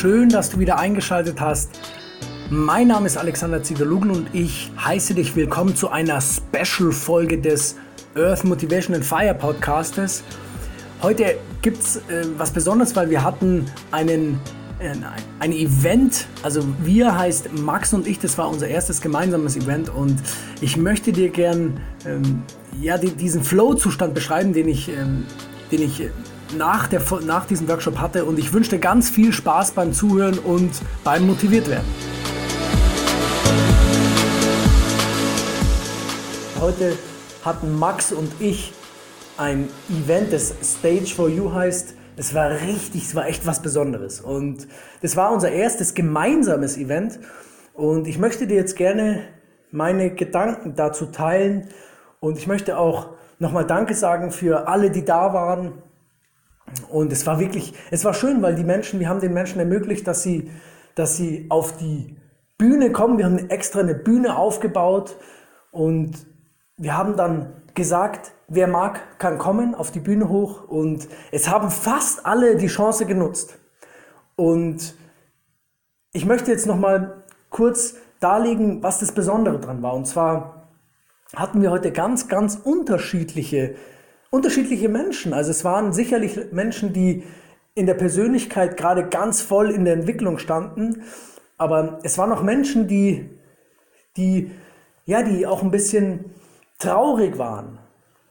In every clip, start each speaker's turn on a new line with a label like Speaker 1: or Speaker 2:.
Speaker 1: schön, dass du wieder eingeschaltet hast. Mein Name ist Alexander Ziederlugel und ich heiße dich willkommen zu einer Special-Folge des Earth Motivation and Fire Podcastes. Heute gibt es äh, was Besonderes, weil wir hatten einen äh, ein Event, also wir heißt Max und ich, das war unser erstes gemeinsames Event und ich möchte dir gern ähm, ja, die, diesen Flow-Zustand beschreiben, den ich, ähm, den ich nach, der, nach diesem Workshop hatte und ich wünsche dir ganz viel Spaß beim Zuhören und beim motiviert werden. Heute hatten Max und ich ein Event, das Stage for You heißt. Es war richtig, es war echt was Besonderes. Und das war unser erstes gemeinsames Event. Und ich möchte dir jetzt gerne meine Gedanken dazu teilen. Und ich möchte auch nochmal Danke sagen für alle, die da waren. Und es war wirklich, es war schön, weil die Menschen, wir haben den Menschen ermöglicht, dass sie, dass sie auf die Bühne kommen. Wir haben extra eine Bühne aufgebaut und wir haben dann gesagt, wer mag, kann kommen auf die Bühne hoch und es haben fast alle die Chance genutzt. Und ich möchte jetzt noch mal kurz darlegen, was das Besondere dran war. Und zwar hatten wir heute ganz, ganz unterschiedliche, unterschiedliche Menschen. Also es waren sicherlich Menschen, die in der Persönlichkeit gerade ganz voll in der Entwicklung standen. Aber es waren auch Menschen, die, die, ja, die auch ein bisschen traurig waren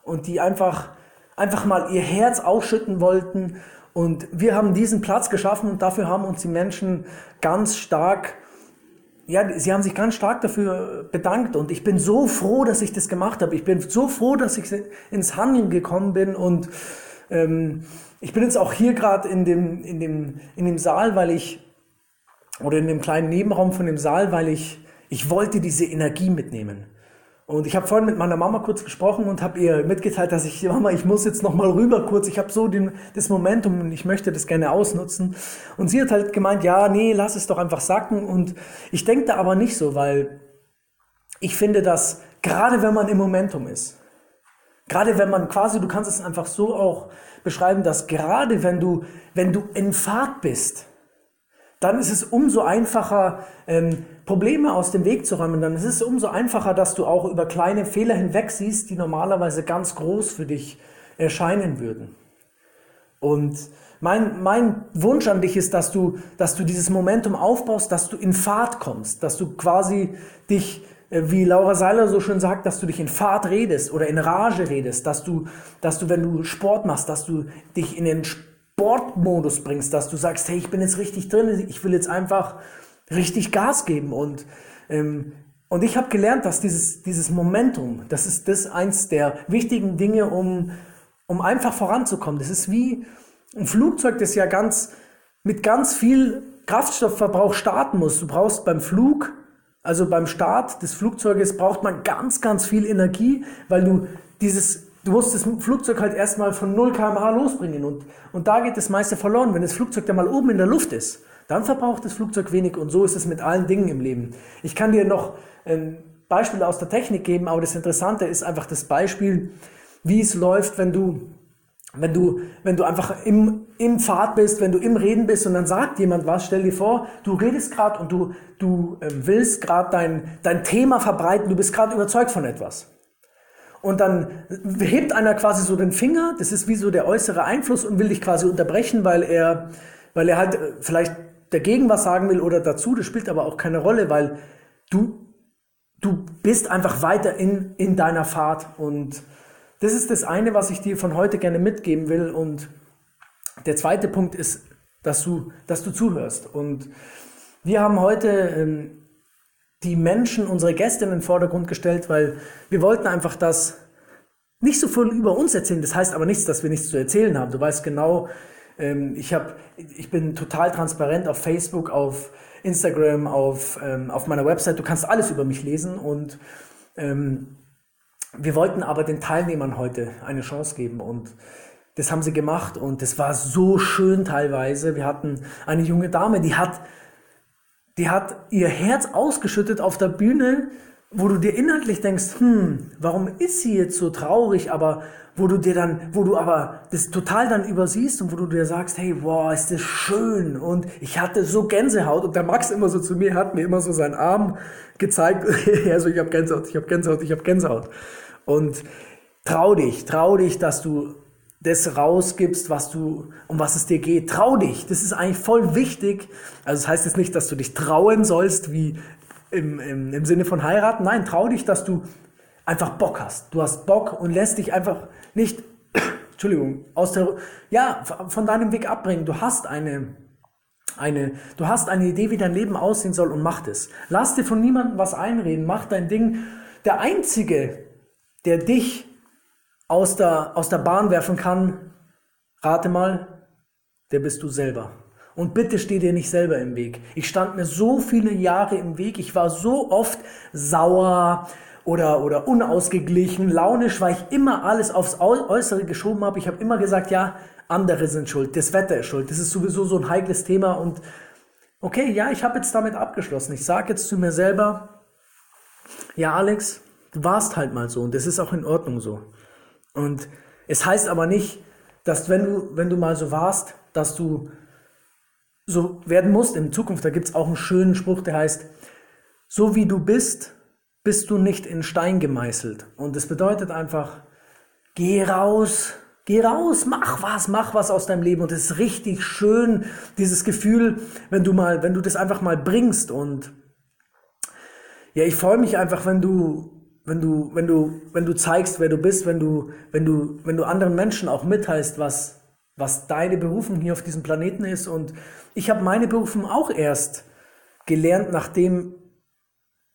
Speaker 1: und die einfach, einfach mal ihr Herz ausschütten wollten. Und wir haben diesen Platz geschaffen und dafür haben uns die Menschen ganz stark, ja, sie haben sich ganz stark dafür bedankt. Und ich bin so froh, dass ich das gemacht habe. Ich bin so froh, dass ich ins Handeln gekommen bin und ähm, ich bin jetzt auch hier gerade in dem, in, dem, in dem Saal, weil ich, oder in dem kleinen Nebenraum von dem Saal, weil ich, ich wollte diese Energie mitnehmen. Und ich habe vorhin mit meiner Mama kurz gesprochen und habe ihr mitgeteilt, dass ich, Mama, ich muss jetzt noch mal rüber kurz. Ich habe so den, das Momentum und ich möchte das gerne ausnutzen. Und sie hat halt gemeint, ja, nee, lass es doch einfach sacken. Und ich denke da aber nicht so, weil ich finde, dass gerade wenn man im Momentum ist, gerade wenn man quasi, du kannst es einfach so auch beschreiben, dass gerade wenn du, wenn du in Fahrt bist, dann ist es umso einfacher, ähm, Probleme aus dem Weg zu räumen. Dann ist es umso einfacher, dass du auch über kleine Fehler hinweg siehst, die normalerweise ganz groß für dich erscheinen würden. Und mein, mein Wunsch an dich ist, dass du, dass du dieses Momentum aufbaust, dass du in Fahrt kommst, dass du quasi dich, äh, wie Laura Seiler so schön sagt, dass du dich in Fahrt redest oder in Rage redest, dass du, dass du, wenn du Sport machst, dass du dich in den Sportmodus bringst, dass du sagst, hey, ich bin jetzt richtig drin, ich will jetzt einfach richtig Gas geben und ähm, und ich habe gelernt, dass dieses, dieses Momentum, das ist das eins der wichtigen Dinge, um, um einfach voranzukommen. Das ist wie ein Flugzeug, das ja ganz, mit ganz viel Kraftstoffverbrauch starten muss. Du brauchst beim Flug, also beim Start des Flugzeuges, braucht man ganz, ganz viel Energie, weil du dieses du musst das Flugzeug halt erstmal von 0 km/h losbringen und, und da geht das meiste verloren. Wenn das Flugzeug dann mal oben in der Luft ist, dann verbraucht das Flugzeug wenig und so ist es mit allen Dingen im Leben. Ich kann dir noch ein Beispiel aus der Technik geben, aber das Interessante ist einfach das Beispiel, wie es läuft, wenn du wenn du, wenn du einfach im, im Pfad bist, wenn du im Reden bist und dann sagt jemand was, stell dir vor, du redest gerade und du, du ähm, willst gerade dein, dein Thema verbreiten, du bist gerade überzeugt von etwas. Und dann hebt einer quasi so den Finger, das ist wie so der äußere Einfluss und will dich quasi unterbrechen, weil er, weil er halt äh, vielleicht dagegen was sagen will oder dazu, das spielt aber auch keine Rolle, weil du, du bist einfach weiter in, in deiner Fahrt. Und das ist das eine, was ich dir von heute gerne mitgeben will. Und der zweite Punkt ist, dass du, dass du zuhörst. Und wir haben heute ähm, die Menschen, unsere Gäste in den Vordergrund gestellt, weil wir wollten einfach das nicht so viel über uns erzählen. Das heißt aber nichts, dass wir nichts zu erzählen haben. Du weißt genau, ähm, ich, hab, ich bin total transparent auf Facebook, auf Instagram, auf, ähm, auf meiner Website. Du kannst alles über mich lesen und ähm, wir wollten aber den Teilnehmern heute eine Chance geben und das haben sie gemacht und das war so schön teilweise. Wir hatten eine junge Dame, die hat die hat ihr Herz ausgeschüttet auf der Bühne wo du dir inhaltlich denkst, hm, warum ist sie jetzt so traurig, aber wo du dir dann, wo du aber das total dann übersiehst und wo du dir sagst, hey, wow, ist das schön. Und ich hatte so Gänsehaut und der Max immer so zu mir hat mir immer so seinen Arm gezeigt, also ich habe Gänsehaut, ich habe Gänsehaut, ich habe Gänsehaut. Und trau dich, trau dich, dass du das rausgibst, was du, um was es dir geht. Trau dich. Das ist eigentlich voll wichtig. Also das heißt jetzt nicht, dass du dich trauen sollst, wie im, im, im Sinne von heiraten. Nein, trau dich, dass du einfach Bock hast. Du hast Bock und lässt dich einfach nicht, Entschuldigung, aus der, ja, von deinem Weg abbringen. Du hast eine, eine, du hast eine Idee, wie dein Leben aussehen soll und mach das. Lass dir von niemandem was einreden, mach dein Ding. Der Einzige, der dich aus der, aus der Bahn werfen kann, rate mal, der bist du selber. Und bitte steh dir nicht selber im Weg. Ich stand mir so viele Jahre im Weg. Ich war so oft sauer, oder, oder unausgeglichen, launisch, weil ich immer alles aufs Äußere geschoben habe. Ich habe immer gesagt, ja, andere sind schuld, das Wetter ist schuld. Das ist sowieso so ein heikles Thema und okay, ja, ich habe jetzt damit abgeschlossen. Ich sage jetzt zu mir selber, ja, Alex, du warst halt mal so und das ist auch in Ordnung so. Und es heißt aber nicht, dass wenn du, wenn du mal so warst, dass du so werden musst in Zukunft. Da gibt es auch einen schönen Spruch, der heißt, so wie du bist, bist du nicht in Stein gemeißelt. Und das bedeutet einfach, geh raus, geh raus, mach was, mach was aus deinem Leben. Und es ist richtig schön, dieses Gefühl, wenn du mal, wenn du das einfach mal bringst. Und ja, ich freue mich einfach, wenn du, wenn du, wenn du, wenn du zeigst, wer du bist, wenn du, wenn du, wenn du anderen Menschen auch mitteilst, was, was deine Berufung hier auf diesem Planeten ist. Und ich habe meine Berufung auch erst gelernt, nachdem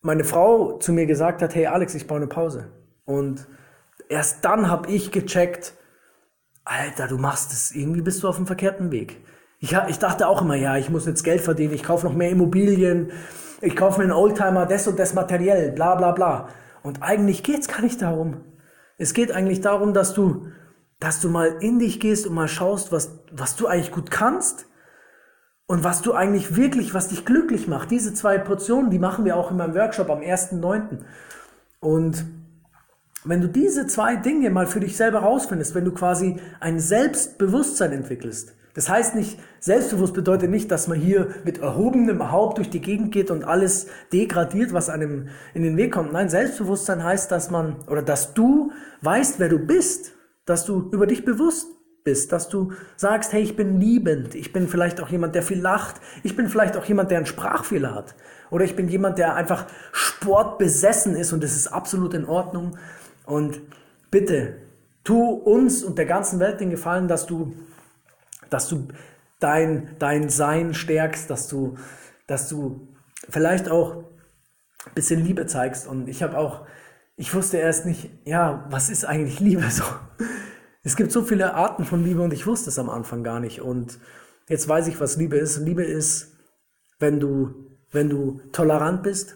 Speaker 1: meine Frau zu mir gesagt hat, hey Alex, ich brauche eine Pause. Und erst dann habe ich gecheckt, Alter, du machst es, irgendwie bist du auf dem verkehrten Weg. Ich, ich dachte auch immer, ja, ich muss jetzt Geld verdienen, ich kaufe noch mehr Immobilien, ich kaufe mir einen Oldtimer, das und das materiell, bla bla bla. Und eigentlich geht es gar nicht darum. Es geht eigentlich darum, dass du, dass du mal in dich gehst und mal schaust, was, was du eigentlich gut kannst und was du eigentlich wirklich, was dich glücklich macht, diese zwei Portionen, die machen wir auch in meinem Workshop am 1.9. Und wenn du diese zwei Dinge mal für dich selber rausfindest, wenn du quasi ein Selbstbewusstsein entwickelst, das heißt nicht, selbstbewusst bedeutet nicht, dass man hier mit erhobenem Haupt durch die Gegend geht und alles degradiert, was einem in den Weg kommt. Nein, Selbstbewusstsein heißt, dass man oder dass du weißt, wer du bist, dass du über dich bewusst bist, dass du sagst, hey, ich bin liebend, ich bin vielleicht auch jemand, der viel lacht, ich bin vielleicht auch jemand, der einen Sprachfehler hat oder ich bin jemand, der einfach sportbesessen ist und das ist absolut in Ordnung und bitte tu uns und der ganzen Welt den Gefallen, dass du dass du dein dein Sein stärkst, dass du dass du vielleicht auch ein bisschen Liebe zeigst und ich habe auch ich wusste erst nicht, ja, was ist eigentlich Liebe so? Es gibt so viele Arten von Liebe und ich wusste es am Anfang gar nicht. Und jetzt weiß ich, was Liebe ist. Liebe ist, wenn du, wenn du tolerant bist,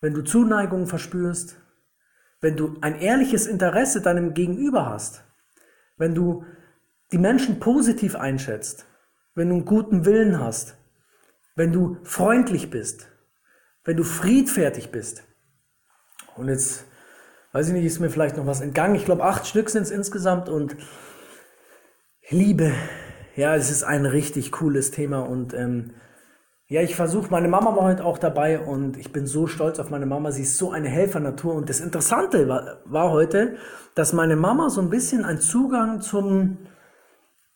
Speaker 1: wenn du Zuneigung verspürst, wenn du ein ehrliches Interesse deinem Gegenüber hast, wenn du die Menschen positiv einschätzt, wenn du einen guten Willen hast, wenn du freundlich bist, wenn du friedfertig bist. Und jetzt weiß ich nicht, ist mir vielleicht noch was entgangen. Ich glaube, acht Stück sind es insgesamt und Liebe, ja, es ist ein richtig cooles Thema und ähm, ja, ich versuche, meine Mama war heute auch dabei und ich bin so stolz auf meine Mama. Sie ist so eine Helfernatur und das Interessante war, war heute, dass meine Mama so ein bisschen einen Zugang zum,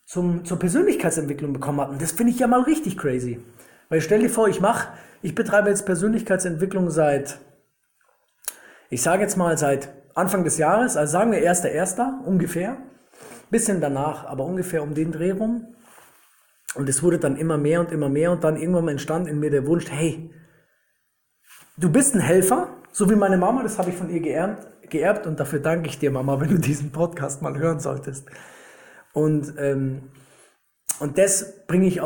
Speaker 1: zum, zur Persönlichkeitsentwicklung bekommen hat und das finde ich ja mal richtig crazy. Weil stell dir vor, ich mache, ich betreibe jetzt Persönlichkeitsentwicklung seit ich sage jetzt mal seit Anfang des Jahres, also sagen wir 1.1. ungefähr, bisschen danach, aber ungefähr um den Dreh rum. Und es wurde dann immer mehr und immer mehr und dann irgendwann entstand in mir der Wunsch, hey, du bist ein Helfer, so wie meine Mama, das habe ich von ihr geerbt, geerbt und dafür danke ich dir, Mama, wenn du diesen Podcast mal hören solltest. Und, ähm, und das bringe ich,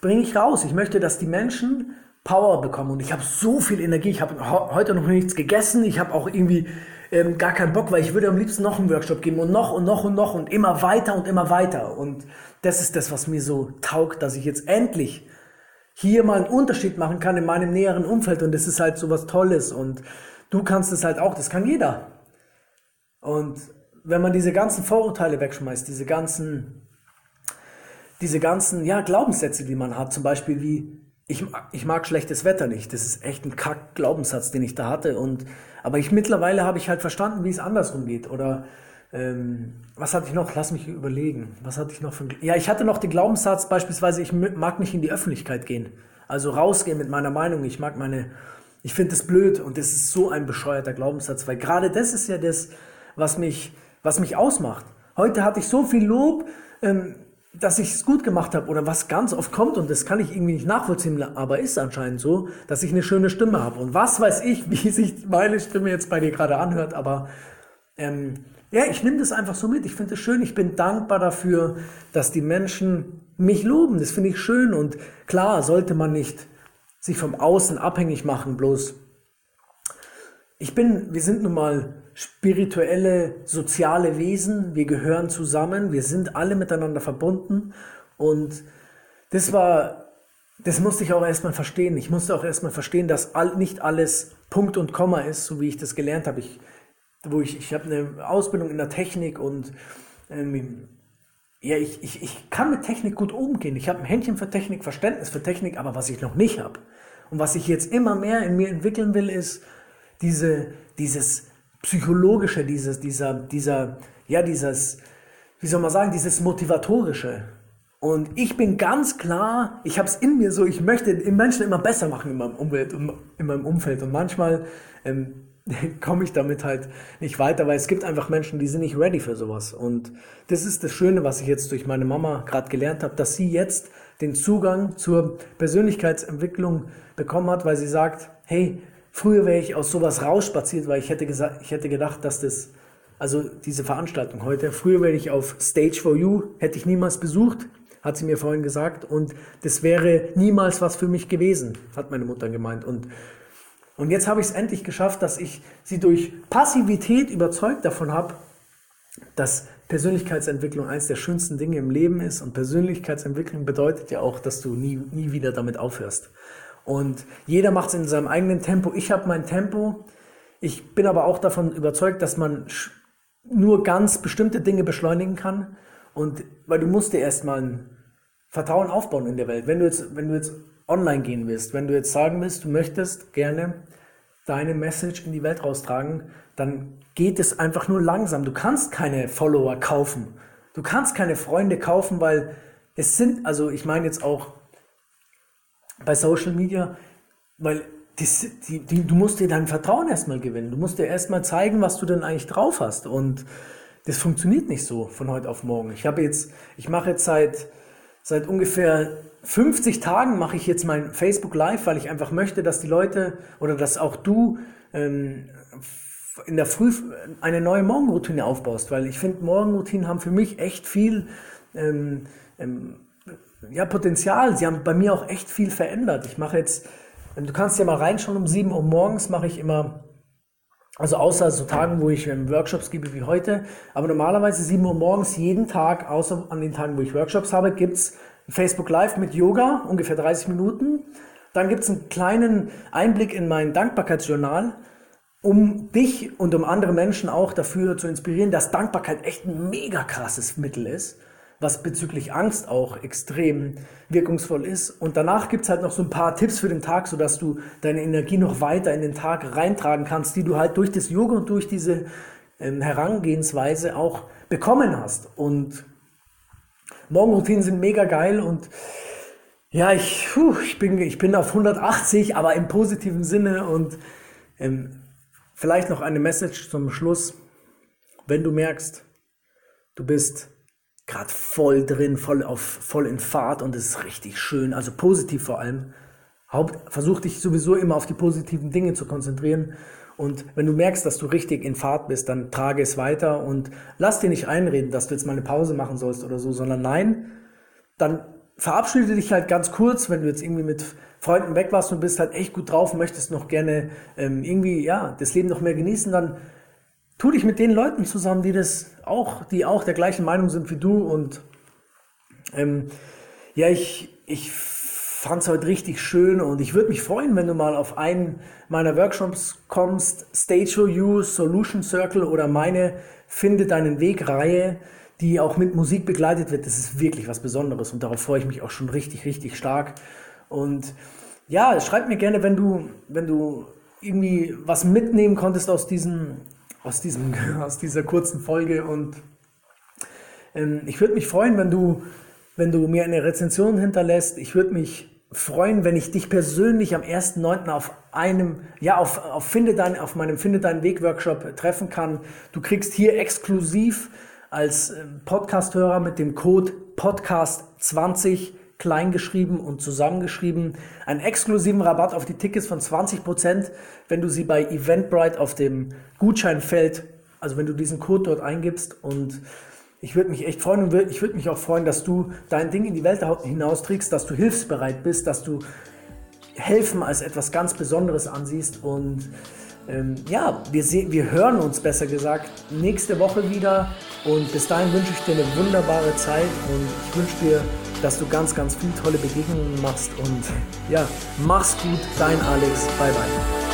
Speaker 1: bring ich raus. Ich möchte, dass die Menschen Power bekommen und ich habe so viel Energie. Ich habe heute noch nichts gegessen. Ich habe auch irgendwie ähm, gar keinen Bock, weil ich würde am liebsten noch einen Workshop geben und noch und noch und noch und immer weiter und immer weiter. Und das ist das, was mir so taugt, dass ich jetzt endlich hier mal einen Unterschied machen kann in meinem näheren Umfeld und das ist halt so was Tolles und du kannst es halt auch, das kann jeder. Und wenn man diese ganzen Vorurteile wegschmeißt, diese ganzen, diese ganzen, ja, Glaubenssätze, die man hat, zum Beispiel wie, ich, ich mag schlechtes Wetter nicht. Das ist echt ein Kack-Glaubenssatz, den ich da hatte. Und, aber ich mittlerweile habe ich halt verstanden, wie es andersrum geht. Oder ähm, was hatte ich noch? Lass mich überlegen. Was hatte ich noch für Ja, ich hatte noch den Glaubenssatz beispielsweise, ich mag nicht in die Öffentlichkeit gehen. Also rausgehen mit meiner Meinung. Ich mag meine, ich finde das blöd und das ist so ein bescheuerter Glaubenssatz, weil gerade das ist ja das, was mich, was mich ausmacht. Heute hatte ich so viel Lob. Ähm, dass ich es gut gemacht habe oder was ganz oft kommt und das kann ich irgendwie nicht nachvollziehen, aber ist anscheinend so, dass ich eine schöne Stimme habe. Und was weiß ich, wie sich meine Stimme jetzt bei dir gerade anhört, aber ähm, ja, ich nehme das einfach so mit. Ich finde es schön. Ich bin dankbar dafür, dass die Menschen mich loben. Das finde ich schön. Und klar, sollte man nicht sich vom Außen abhängig machen, bloß ich bin, wir sind nun mal spirituelle, soziale Wesen, wir gehören zusammen, wir sind alle miteinander verbunden und das war, das musste ich auch erstmal verstehen. Ich musste auch erstmal verstehen, dass all, nicht alles Punkt und Komma ist, so wie ich das gelernt habe. Ich, wo ich, ich habe eine Ausbildung in der Technik und ähm, ja, ich, ich, ich kann mit Technik gut umgehen. Ich habe ein Händchen für Technik, Verständnis für Technik, aber was ich noch nicht habe und was ich jetzt immer mehr in mir entwickeln will, ist diese, dieses psychologische, dieses, dieser, dieser, ja, dieses, wie soll man sagen, dieses motivatorische. Und ich bin ganz klar, ich habe es in mir so, ich möchte Menschen immer besser machen in meinem Umwelt, in meinem Umfeld. Und manchmal ähm, komme ich damit halt nicht weiter, weil es gibt einfach Menschen, die sind nicht ready für sowas. Und das ist das Schöne, was ich jetzt durch meine Mama gerade gelernt habe, dass sie jetzt den Zugang zur Persönlichkeitsentwicklung bekommen hat, weil sie sagt, hey, Früher wäre ich aus sowas rausspaziert, weil ich hätte, gesagt, ich hätte gedacht, dass das, also diese Veranstaltung heute, früher wäre ich auf Stage for You, hätte ich niemals besucht, hat sie mir vorhin gesagt, und das wäre niemals was für mich gewesen, hat meine Mutter gemeint. Und, und jetzt habe ich es endlich geschafft, dass ich sie durch Passivität überzeugt davon habe, dass Persönlichkeitsentwicklung eines der schönsten Dinge im Leben ist. Und Persönlichkeitsentwicklung bedeutet ja auch, dass du nie, nie wieder damit aufhörst. Und jeder macht es in seinem eigenen Tempo. Ich habe mein Tempo. Ich bin aber auch davon überzeugt, dass man nur ganz bestimmte Dinge beschleunigen kann. Und weil du musst dir erstmal ein Vertrauen aufbauen in der Welt. Wenn du jetzt, wenn du jetzt online gehen willst, wenn du jetzt sagen willst, du möchtest gerne deine Message in die Welt raustragen, dann geht es einfach nur langsam. Du kannst keine Follower kaufen. Du kannst keine Freunde kaufen, weil es sind, also ich meine jetzt auch bei Social Media, weil das, die, die, du musst dir dein Vertrauen erstmal gewinnen. Du musst dir erstmal zeigen, was du denn eigentlich drauf hast. Und das funktioniert nicht so von heute auf morgen. Ich habe jetzt, ich mache jetzt seit, seit ungefähr 50 Tagen mache ich jetzt mein Facebook Live, weil ich einfach möchte, dass die Leute oder dass auch du ähm, in der Früh eine neue Morgenroutine aufbaust, weil ich finde, Morgenroutinen haben für mich echt viel ähm, ähm, ja, Potenzial. Sie haben bei mir auch echt viel verändert. Ich mache jetzt, du kannst ja mal reinschauen, um 7 Uhr morgens mache ich immer, also außer so Tagen, wo ich ähm, Workshops gebe wie heute, aber normalerweise 7 Uhr morgens jeden Tag, außer an den Tagen, wo ich Workshops habe, gibt's Facebook Live mit Yoga, ungefähr 30 Minuten. Dann gibt's einen kleinen Einblick in mein Dankbarkeitsjournal, um dich und um andere Menschen auch dafür zu inspirieren, dass Dankbarkeit echt ein mega krasses Mittel ist was bezüglich Angst auch extrem wirkungsvoll ist. Und danach gibt's halt noch so ein paar Tipps für den Tag, sodass du deine Energie noch weiter in den Tag reintragen kannst, die du halt durch das Yoga und durch diese ähm, Herangehensweise auch bekommen hast. Und Morgenroutinen sind mega geil und ja, ich, puh, ich, bin, ich bin auf 180, aber im positiven Sinne und ähm, vielleicht noch eine Message zum Schluss. Wenn du merkst, du bist gerade voll drin, voll auf, voll in Fahrt und es ist richtig schön, also positiv vor allem. Haupt, versuch dich sowieso immer auf die positiven Dinge zu konzentrieren. Und wenn du merkst, dass du richtig in Fahrt bist, dann trage es weiter und lass dir nicht einreden, dass du jetzt mal eine Pause machen sollst oder so, sondern nein, dann verabschiede dich halt ganz kurz, wenn du jetzt irgendwie mit Freunden weg warst und bist halt echt gut drauf, möchtest noch gerne ähm, irgendwie ja das Leben noch mehr genießen, dann tu dich mit den Leuten zusammen, die das auch, die auch der gleichen Meinung sind wie du und ähm, ja, ich, ich fand es heute richtig schön und ich würde mich freuen, wenn du mal auf einen meiner Workshops kommst, Stage for You, Solution Circle oder meine Finde deinen Weg Reihe, die auch mit Musik begleitet wird. Das ist wirklich was Besonderes und darauf freue ich mich auch schon richtig, richtig stark. Und ja, schreib mir gerne, wenn du, wenn du irgendwie was mitnehmen konntest aus diesem, aus diesem, aus dieser kurzen Folge und ähm, ich würde mich freuen, wenn du wenn du mir eine Rezension hinterlässt. Ich würde mich freuen, wenn ich dich persönlich am 1.9. auf einem, ja, auf, auf, Finde dein, auf meinem Finde deinen Weg Workshop treffen kann. Du kriegst hier exklusiv als ähm, Podcast-Hörer mit dem Code Podcast20 kleingeschrieben und zusammengeschrieben. Einen exklusiven Rabatt auf die Tickets von 20%, wenn du sie bei Eventbrite auf dem Gutscheinfeld, also wenn du diesen Code dort eingibst. Und ich würde mich echt freuen und ich würde mich auch freuen, dass du dein Ding in die Welt hinausträgst, dass du hilfsbereit bist, dass du helfen als etwas ganz Besonderes ansiehst. Und ähm, ja, wir, wir hören uns besser gesagt nächste Woche wieder. Und bis dahin wünsche ich dir eine wunderbare Zeit. Und ich wünsche dir, dass du ganz, ganz viele tolle Begegnungen machst. Und ja, mach's gut, dein Alex, bye bye.